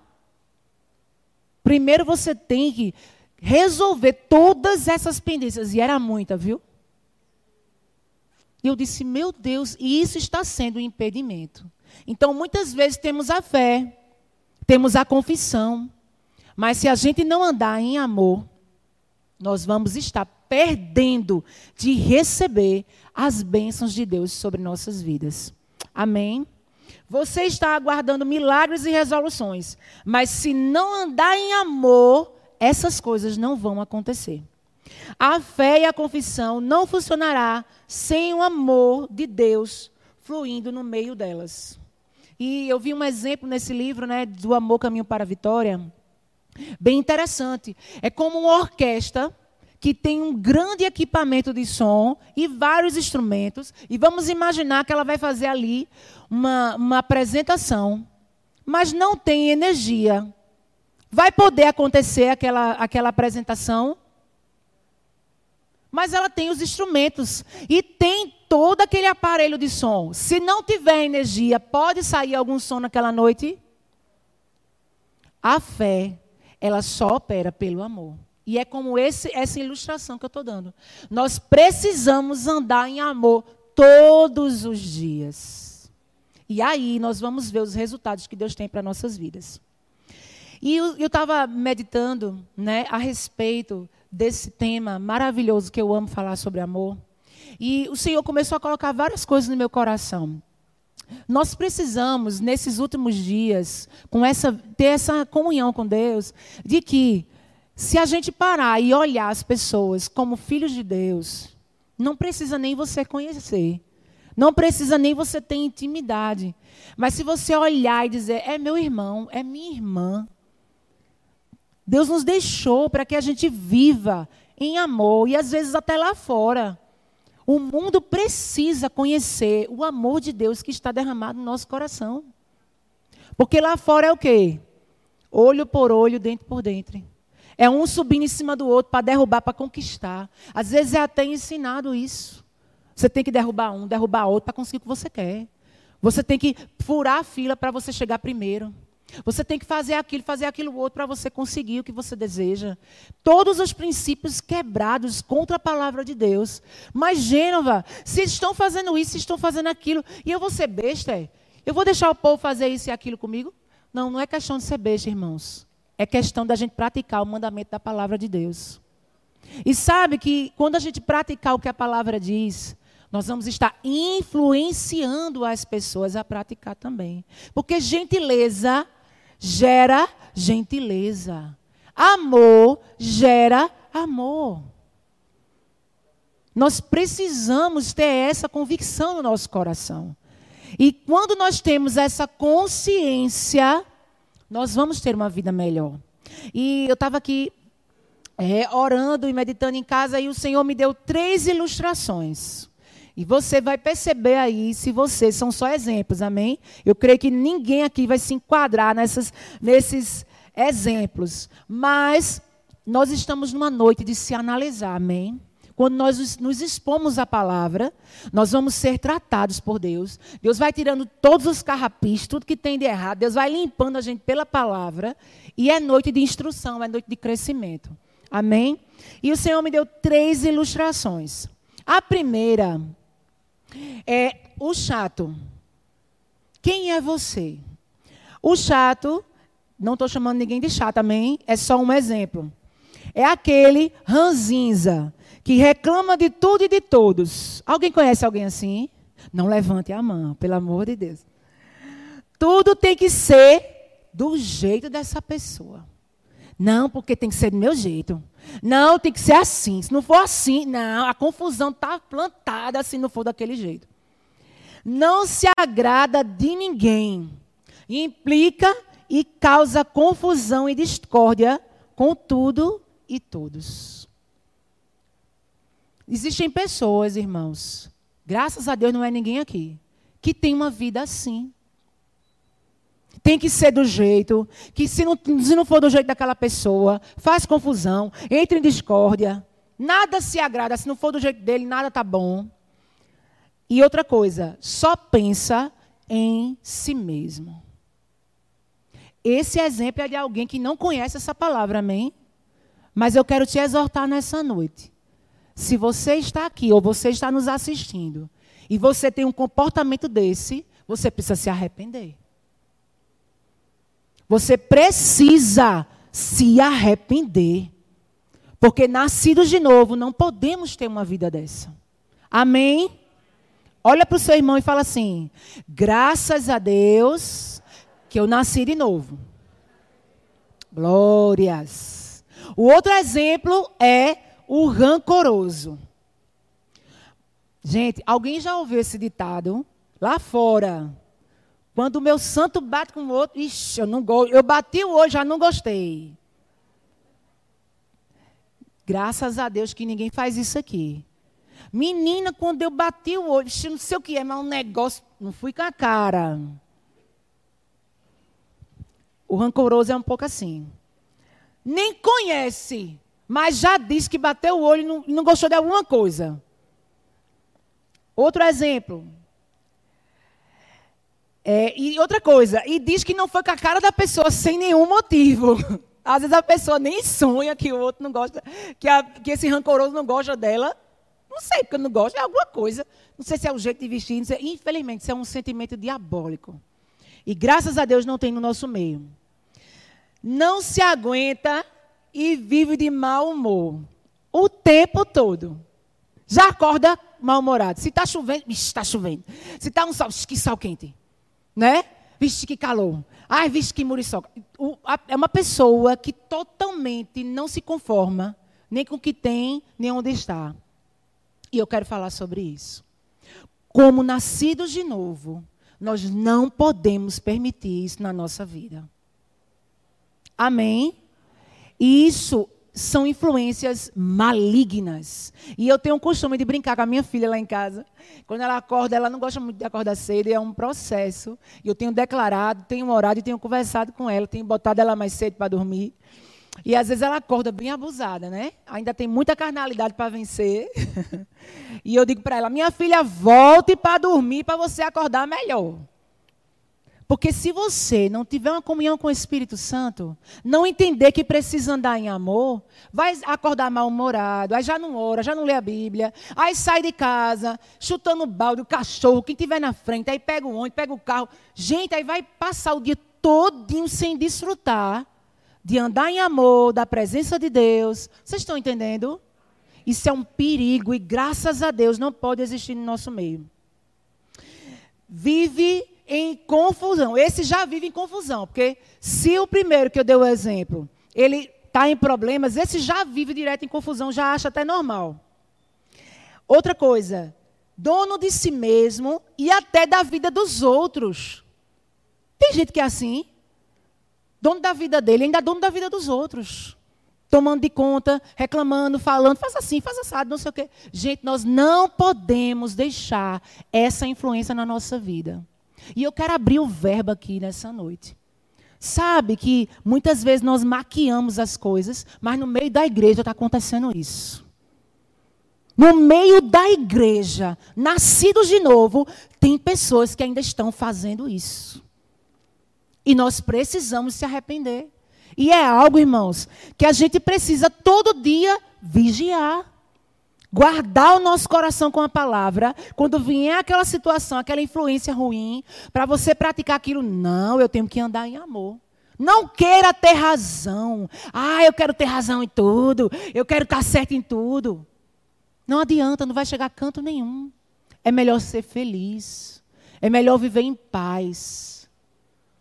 Speaker 1: Primeiro você tem que resolver todas essas pendências. E era muita, viu? E eu disse: meu Deus, e isso está sendo um impedimento. Então, muitas vezes temos a fé, temos a confissão, mas se a gente não andar em amor, nós vamos estar perdendo de receber as bênçãos de Deus sobre nossas vidas. Amém? Você está aguardando milagres e resoluções, mas se não andar em amor, essas coisas não vão acontecer. A fé e a confissão não funcionará sem o amor de Deus fluindo no meio delas. E eu vi um exemplo nesse livro, né, do Amor Caminho para a Vitória, Bem interessante. É como uma orquestra que tem um grande equipamento de som e vários instrumentos. E vamos imaginar que ela vai fazer ali uma, uma apresentação, mas não tem energia. Vai poder acontecer aquela, aquela apresentação? Mas ela tem os instrumentos e tem todo aquele aparelho de som. Se não tiver energia, pode sair algum som naquela noite? A fé ela só opera pelo amor. E é como esse, essa ilustração que eu estou dando. Nós precisamos andar em amor todos os dias. E aí nós vamos ver os resultados que Deus tem para nossas vidas. E eu estava meditando né, a respeito desse tema maravilhoso que eu amo falar sobre amor. E o Senhor começou a colocar várias coisas no meu coração. Nós precisamos, nesses últimos dias, com essa, ter essa comunhão com Deus, de que, se a gente parar e olhar as pessoas como filhos de Deus, não precisa nem você conhecer. Não precisa nem você ter intimidade. Mas se você olhar e dizer, é meu irmão, é minha irmã. Deus nos deixou para que a gente viva em amor e às vezes até lá fora. O mundo precisa conhecer o amor de Deus que está derramado no nosso coração. Porque lá fora é o quê? Olho por olho, dentro por dentro. É um subindo em cima do outro para derrubar, para conquistar. Às vezes é até ensinado isso. Você tem que derrubar um, derrubar outro para conseguir o que você quer. Você tem que furar a fila para você chegar primeiro. Você tem que fazer aquilo, fazer aquilo outro para você conseguir o que você deseja. Todos os princípios quebrados contra a palavra de Deus. Mas, Gênova, se estão fazendo isso, se estão fazendo aquilo, e eu vou ser besta, é? eu vou deixar o povo fazer isso e aquilo comigo? Não, não é questão de ser besta, irmãos. É questão da gente praticar o mandamento da palavra de Deus. E sabe que quando a gente praticar o que a palavra diz, nós vamos estar influenciando as pessoas a praticar também. Porque gentileza gera gentileza. Amor gera amor. Nós precisamos ter essa convicção no nosso coração. E quando nós temos essa consciência, nós vamos ter uma vida melhor. E eu estava aqui é, orando e meditando em casa e o Senhor me deu três ilustrações. E você vai perceber aí se vocês são só exemplos, amém? Eu creio que ninguém aqui vai se enquadrar nessas, nesses exemplos. Mas nós estamos numa noite de se analisar, amém? Quando nós nos expomos à palavra, nós vamos ser tratados por Deus. Deus vai tirando todos os carrapichos, tudo que tem de errado. Deus vai limpando a gente pela palavra. E é noite de instrução, é noite de crescimento. Amém? E o Senhor me deu três ilustrações. A primeira é o chato. Quem é você? O chato, não estou chamando ninguém de chato, amém? É só um exemplo. É aquele ranzinza que reclama de tudo e de todos. Alguém conhece alguém assim? Não levante a mão, pelo amor de Deus. Tudo tem que ser do jeito dessa pessoa. Não, porque tem que ser do meu jeito. Não, tem que ser assim. Se não for assim, não, a confusão está plantada se não for daquele jeito. Não se agrada de ninguém. Implica e causa confusão e discórdia com tudo e todos. Existem pessoas, irmãos, graças a Deus não é ninguém aqui, que tem uma vida assim. Tem que ser do jeito, que se não, se não for do jeito daquela pessoa, faz confusão, entra em discórdia, nada se agrada, se não for do jeito dele, nada tá bom. E outra coisa, só pensa em si mesmo. Esse exemplo é de alguém que não conhece essa palavra, amém? Mas eu quero te exortar nessa noite. Se você está aqui ou você está nos assistindo e você tem um comportamento desse, você precisa se arrepender. Você precisa se arrepender. Porque nascidos de novo, não podemos ter uma vida dessa. Amém? Olha para o seu irmão e fala assim: graças a Deus que eu nasci de novo. Glórias. O outro exemplo é o rancoroso. Gente, alguém já ouviu esse ditado? Lá fora, quando o meu santo bate com o outro, ixi, eu não gosto. Eu bati olho, já não gostei. Graças a Deus que ninguém faz isso aqui. Menina, quando eu bati o olho, não sei o que é, mas um negócio, não fui com a cara. O rancoroso é um pouco assim. Nem conhece, mas já disse que bateu o olho e não, não gostou de alguma coisa. Outro exemplo. É, e outra coisa, e diz que não foi com a cara da pessoa sem nenhum motivo. Às vezes a pessoa nem sonha que o outro não gosta, que, a, que esse rancoroso não gosta dela. Não sei porque não gosta, é alguma coisa. Não sei se é o jeito de vestir. Sei, infelizmente, isso é um sentimento diabólico. E graças a Deus não tem no nosso meio. Não se aguenta e vive de mau humor. O tempo todo. Já acorda mal-humorado. Se está chovendo, está chovendo. Se está um sol, que sol quente né? Vixe, que calor. Ai, vixe, que muriçoca. O, a, é uma pessoa que totalmente não se conforma nem com o que tem, nem onde está. E eu quero falar sobre isso. Como nascidos de novo, nós não podemos permitir isso na nossa vida. Amém? E isso são influências malignas. E eu tenho o costume de brincar com a minha filha lá em casa. Quando ela acorda, ela não gosta muito de acordar cedo, e é um processo. E eu tenho declarado, tenho orado tenho conversado com ela, tenho botado ela mais cedo para dormir. E às vezes ela acorda bem abusada, né? Ainda tem muita carnalidade para vencer. e eu digo para ela: minha filha, volte para dormir para você acordar melhor. Porque se você não tiver uma comunhão com o Espírito Santo, não entender que precisa andar em amor, vai acordar mal-humorado, aí já não ora, já não lê a Bíblia, aí sai de casa, chutando o balde, o cachorro, quem tiver na frente, aí pega o ônibus, pega o carro. Gente, aí vai passar o dia todinho sem desfrutar de andar em amor, da presença de Deus. Vocês estão entendendo? Isso é um perigo e graças a Deus não pode existir no nosso meio. Vive em confusão. Esse já vive em confusão, porque se o primeiro que eu dei o exemplo, ele está em problemas, esse já vive direto em confusão, já acha até normal. Outra coisa, dono de si mesmo e até da vida dos outros. Tem gente que é assim, dono da vida dele, ainda dono da vida dos outros. Tomando de conta, reclamando, falando, faz assim, faz assado, não sei o quê. Gente, nós não podemos deixar essa influência na nossa vida. E eu quero abrir o verbo aqui nessa noite. Sabe que muitas vezes nós maquiamos as coisas, mas no meio da igreja está acontecendo isso. No meio da igreja, nascidos de novo, tem pessoas que ainda estão fazendo isso. E nós precisamos se arrepender. E é algo, irmãos, que a gente precisa todo dia vigiar guardar o nosso coração com a palavra, quando vier aquela situação, aquela influência ruim, para você praticar aquilo, não, eu tenho que andar em amor. Não queira ter razão. Ah, eu quero ter razão em tudo. Eu quero estar certo em tudo. Não adianta, não vai chegar a canto nenhum. É melhor ser feliz. É melhor viver em paz.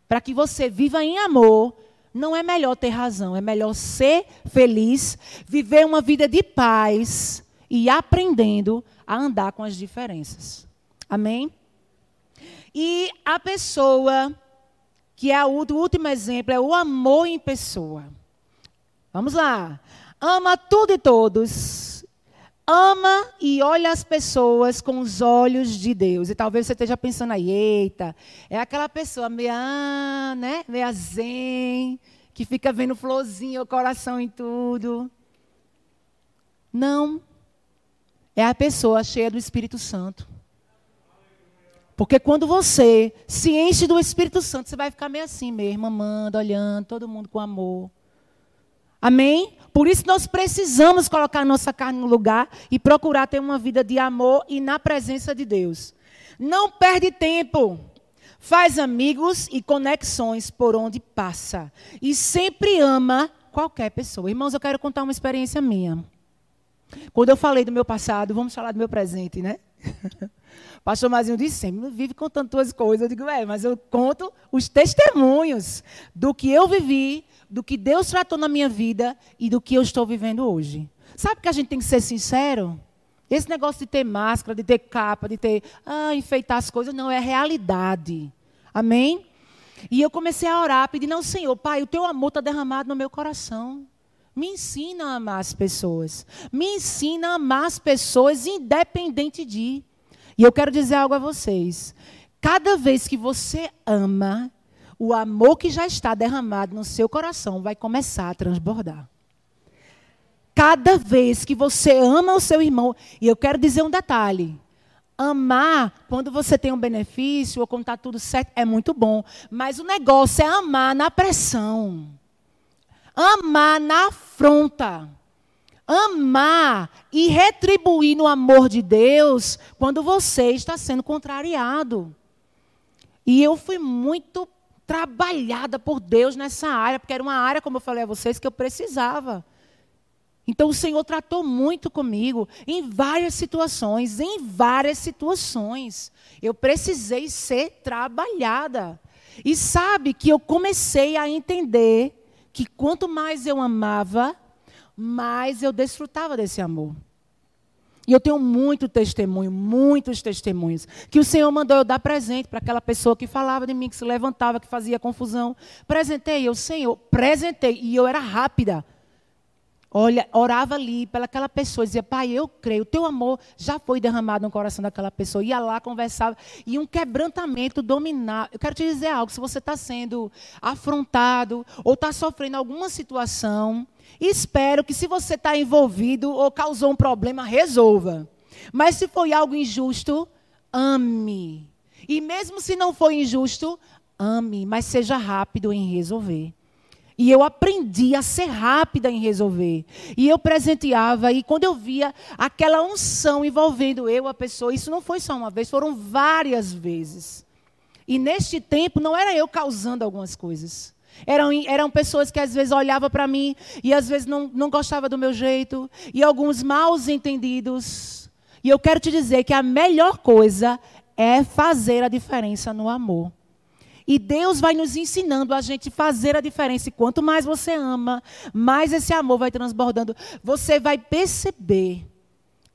Speaker 1: Para que você viva em amor, não é melhor ter razão, é melhor ser feliz, viver uma vida de paz e aprendendo a andar com as diferenças. Amém? E a pessoa, que é o último exemplo, é o amor em pessoa. Vamos lá. Ama tudo e todos. Ama e olha as pessoas com os olhos de Deus. E talvez você esteja pensando aí, eita, é aquela pessoa meio, ah, né, meio zen, que fica vendo florzinha, o coração em tudo. Não. É a pessoa cheia do Espírito Santo. Porque quando você se enche do Espírito Santo, você vai ficar meio assim mesmo, amando, olhando, todo mundo com amor. Amém? Por isso nós precisamos colocar nossa carne no lugar e procurar ter uma vida de amor e na presença de Deus. Não perde tempo. Faz amigos e conexões por onde passa. E sempre ama qualquer pessoa. Irmãos, eu quero contar uma experiência minha. Quando eu falei do meu passado, vamos falar do meu presente, né? Pastor Mazinho disse sempre, vive contando tuas coisas. Eu digo, é, mas eu conto os testemunhos do que eu vivi, do que Deus tratou na minha vida e do que eu estou vivendo hoje. Sabe que a gente tem que ser sincero? Esse negócio de ter máscara, de ter capa, de ter, ah, enfeitar as coisas, não, é realidade. Amém? E eu comecei a orar, pedindo ao Senhor, Pai, o teu amor está derramado no meu coração. Me ensina a amar as pessoas. Me ensina a amar as pessoas, independente de. E eu quero dizer algo a vocês. Cada vez que você ama, o amor que já está derramado no seu coração vai começar a transbordar. Cada vez que você ama o seu irmão, e eu quero dizer um detalhe: amar quando você tem um benefício ou quando está tudo certo é muito bom, mas o negócio é amar na pressão, amar na afronta amar e retribuir no amor de Deus quando você está sendo contrariado. E eu fui muito trabalhada por Deus nessa área, porque era uma área, como eu falei a vocês, que eu precisava. Então o Senhor tratou muito comigo em várias situações, em várias situações. Eu precisei ser trabalhada. E sabe que eu comecei a entender que quanto mais eu amava, mais eu desfrutava desse amor. E eu tenho muito testemunho, muitos testemunhos, que o Senhor mandou eu dar presente para aquela pessoa que falava de mim, que se levantava, que fazia confusão. Presentei, eu, Senhor, presentei. E eu era rápida. Olha, orava ali pelaquela pessoa, dizia, pai, eu creio, o teu amor já foi derramado no coração daquela pessoa. Ia lá, conversava, e um quebrantamento dominar. Eu quero te dizer algo, se você está sendo afrontado ou está sofrendo alguma situação, Espero que se você está envolvido ou causou um problema, resolva. Mas se foi algo injusto, ame. E mesmo se não foi injusto, ame, mas seja rápido em resolver. E eu aprendi a ser rápida em resolver. E eu presenteava, e quando eu via aquela unção envolvendo eu, a pessoa, isso não foi só uma vez, foram várias vezes. E neste tempo, não era eu causando algumas coisas. Eram, eram pessoas que às vezes olhavam para mim e às vezes não, não gostavam do meu jeito, e alguns maus entendidos. E eu quero te dizer que a melhor coisa é fazer a diferença no amor. E Deus vai nos ensinando a gente fazer a diferença. E quanto mais você ama, mais esse amor vai transbordando. Você vai perceber,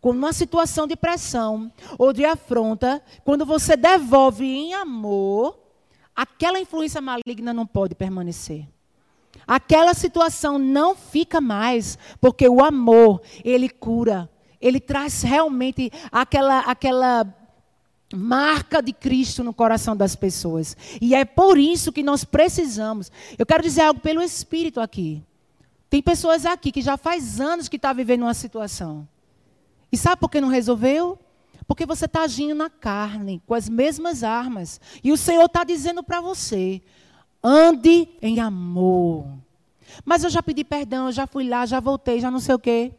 Speaker 1: quando uma situação de pressão ou de afronta, quando você devolve em amor, aquela influência maligna não pode permanecer. Aquela situação não fica mais, porque o amor, ele cura. Ele traz realmente aquela aquela marca de Cristo no coração das pessoas. E é por isso que nós precisamos. Eu quero dizer algo pelo Espírito aqui. Tem pessoas aqui que já faz anos que estão tá vivendo uma situação. E sabe por que não resolveu? Porque você está agindo na carne, com as mesmas armas. E o Senhor está dizendo para você: ande em amor. Mas eu já pedi perdão, eu já fui lá, já voltei, já não sei o quê.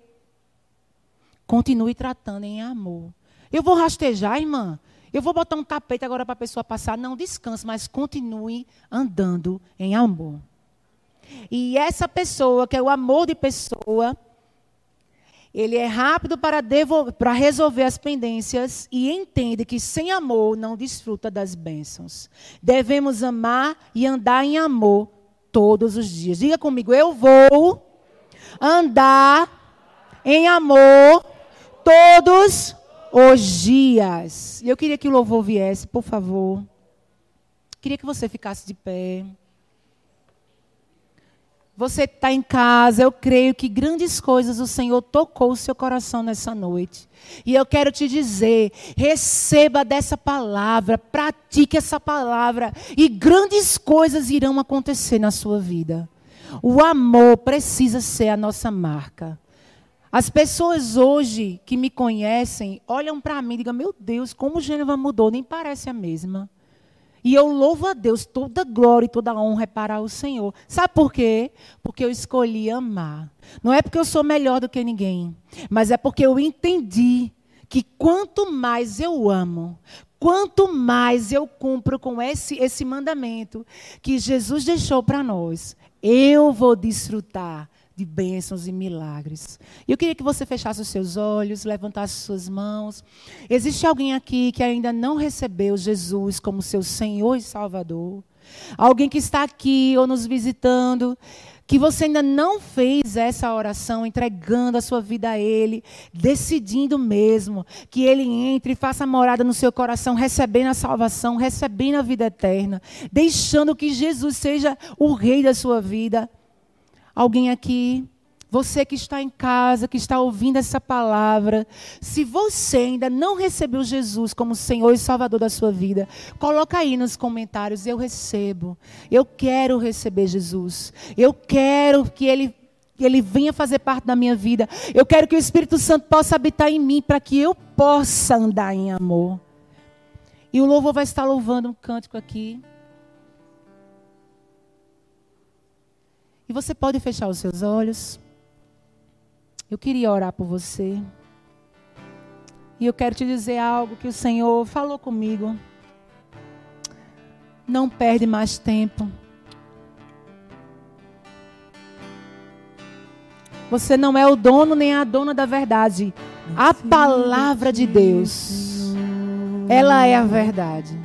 Speaker 1: Continue tratando em amor. Eu vou rastejar, irmã. Eu vou botar um tapete agora para a pessoa passar. Não descanse, mas continue andando em amor. E essa pessoa, que é o amor de pessoa, Ele é rápido para, para resolver as pendências e entende que sem amor não desfruta das bênçãos. Devemos amar e andar em amor todos os dias. Diga comigo, eu vou andar em amor todos os dias. Eu queria que o louvor viesse, por favor. Queria que você ficasse de pé. Você está em casa, eu creio que grandes coisas o Senhor tocou o seu coração nessa noite. E eu quero te dizer: receba dessa palavra, pratique essa palavra, e grandes coisas irão acontecer na sua vida. O amor precisa ser a nossa marca. As pessoas hoje que me conhecem olham para mim e digam: Meu Deus, como Gêneva mudou, nem parece a mesma. E eu louvo a Deus, toda glória e toda honra é para o Senhor. Sabe por quê? Porque eu escolhi amar. Não é porque eu sou melhor do que ninguém, mas é porque eu entendi que quanto mais eu amo, quanto mais eu cumpro com esse, esse mandamento que Jesus deixou para nós, eu vou desfrutar de bênçãos e milagres. E eu queria que você fechasse os seus olhos, levantasse suas mãos. Existe alguém aqui que ainda não recebeu Jesus como seu Senhor e Salvador? Alguém que está aqui ou nos visitando, que você ainda não fez essa oração, entregando a sua vida a Ele, decidindo mesmo que Ele entre e faça morada no seu coração, recebendo a salvação, recebendo a vida eterna, deixando que Jesus seja o Rei da sua vida. Alguém aqui, você que está em casa, que está ouvindo essa palavra, se você ainda não recebeu Jesus como Senhor e Salvador da sua vida, coloca aí nos comentários, eu recebo. Eu quero receber Jesus. Eu quero que ele ele venha fazer parte da minha vida. Eu quero que o Espírito Santo possa habitar em mim para que eu possa andar em amor. E o louvor vai estar louvando um cântico aqui. E você pode fechar os seus olhos. Eu queria orar por você. E eu quero te dizer algo que o Senhor falou comigo. Não perde mais tempo. Você não é o dono nem a dona da verdade. A palavra de Deus, ela é a verdade.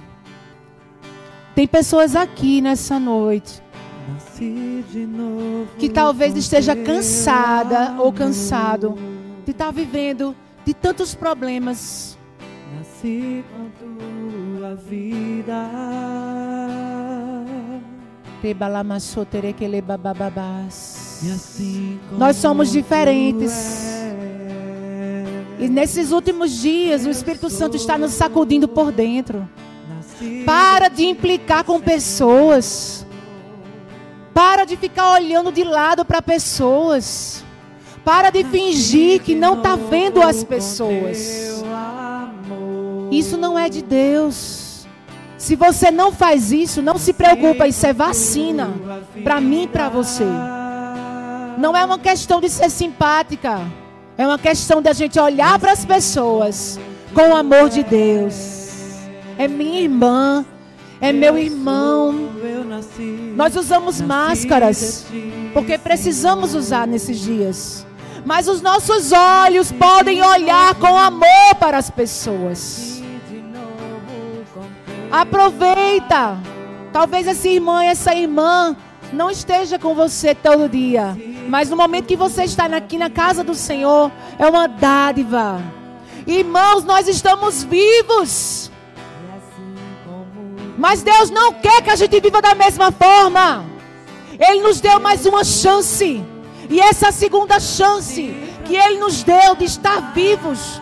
Speaker 1: Tem pessoas aqui nessa noite que talvez esteja cansada ou cansado de estar vivendo de tantos problemas. Nasci com tua vida. Assim Nós somos diferentes. E nesses últimos dias, o Espírito Santo está nos sacudindo por dentro. Para de implicar com pessoas. Para de ficar olhando de lado para pessoas. Para de fingir que não está vendo as pessoas. Isso não é de Deus. Se você não faz isso, não se preocupa, isso é vacina para mim e para você. Não é uma questão de ser simpática, é uma questão de a gente olhar para as pessoas com o amor de Deus. É minha irmã, é meu irmão. Nós usamos máscaras porque precisamos usar nesses dias. Mas os nossos olhos podem olhar com amor para as pessoas. Aproveita. Talvez esse irmão e essa irmã não esteja com você todo dia, mas no momento que você está aqui na casa do Senhor, é uma dádiva. Irmãos, nós estamos vivos. Mas Deus não quer que a gente viva da mesma forma. Ele nos deu mais uma chance. E essa segunda chance que Ele nos deu de estar vivos,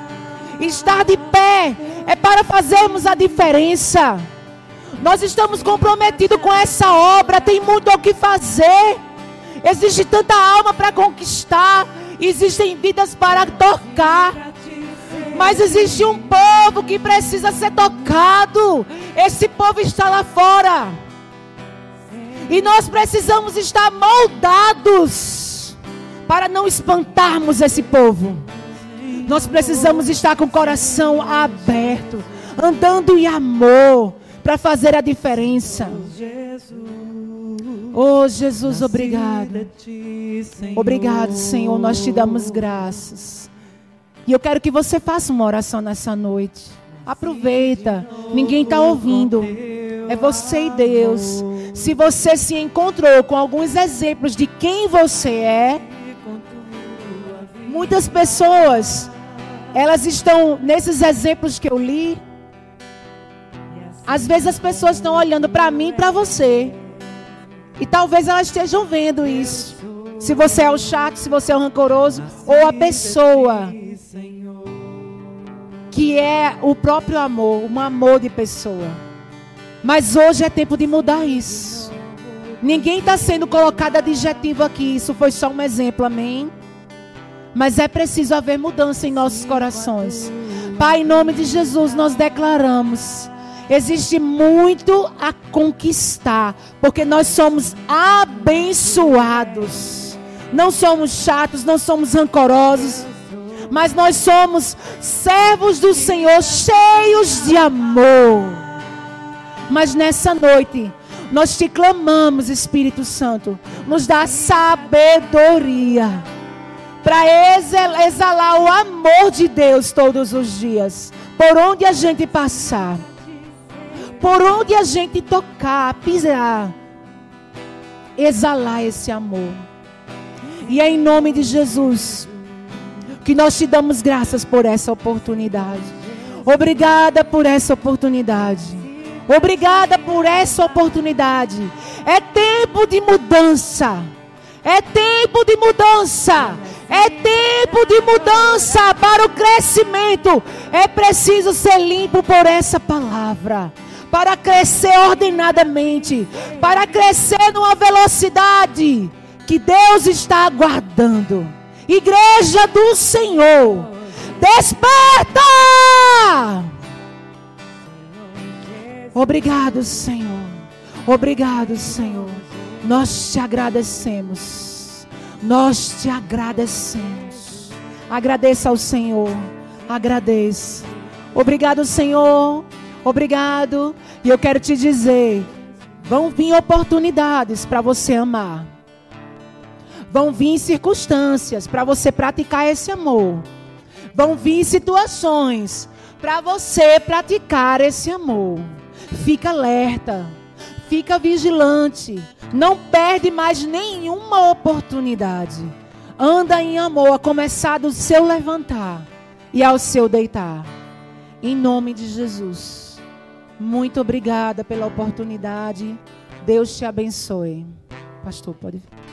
Speaker 1: estar de pé, é para fazermos a diferença. Nós estamos comprometidos com essa obra, tem muito o que fazer. Existe tanta alma para conquistar, existem vidas para tocar. Mas existe um povo que precisa ser tocado. Esse povo está lá fora. E nós precisamos estar moldados para não espantarmos esse povo. Nós precisamos estar com o coração aberto, andando em amor para fazer a diferença. Oh Jesus, obrigado. Obrigado, Senhor. Nós te damos graças. E eu quero que você faça uma oração nessa noite. Aproveita. Ninguém está ouvindo. É você e Deus. Se você se encontrou com alguns exemplos de quem você é, muitas pessoas, elas estão nesses exemplos que eu li. Às vezes as pessoas estão olhando para mim e para você. E talvez elas estejam vendo isso. Se você é o chato, se você é o rancoroso, ou a pessoa que é o próprio amor, um amor de pessoa. Mas hoje é tempo de mudar isso. Ninguém está sendo colocado adjetivo aqui, isso foi só um exemplo, amém? Mas é preciso haver mudança em nossos corações. Pai, em nome de Jesus, nós declaramos Existe muito a conquistar, porque nós somos abençoados. Não somos chatos, não somos rancorosos, mas nós somos servos do Senhor, cheios de amor. Mas nessa noite, nós te clamamos, Espírito Santo, nos dá sabedoria para exalar o amor de Deus todos os dias, por onde a gente passar. Por onde a gente tocar, pisar, exalar esse amor. E é em nome de Jesus que nós te damos graças por essa oportunidade. Obrigada por essa oportunidade. Obrigada por essa oportunidade. É tempo de mudança. É tempo de mudança. É tempo de mudança para o crescimento. É preciso ser limpo por essa palavra para crescer ordenadamente, para crescer numa velocidade que Deus está aguardando. Igreja do Senhor, desperta! Obrigado, Senhor. Obrigado, Senhor. Nós te agradecemos. Nós te agradecemos. Agradeça ao Senhor. Agradeça. Obrigado, Senhor Obrigado. E eu quero te dizer: vão vir oportunidades para você amar. Vão vir circunstâncias para você praticar esse amor. Vão vir situações para você praticar esse amor. Fica alerta. Fica vigilante. Não perde mais nenhuma oportunidade. Anda em amor, a começar do seu levantar e ao seu deitar. Em nome de Jesus. Muito obrigada pela oportunidade. Deus te abençoe. Pastor, pode vir.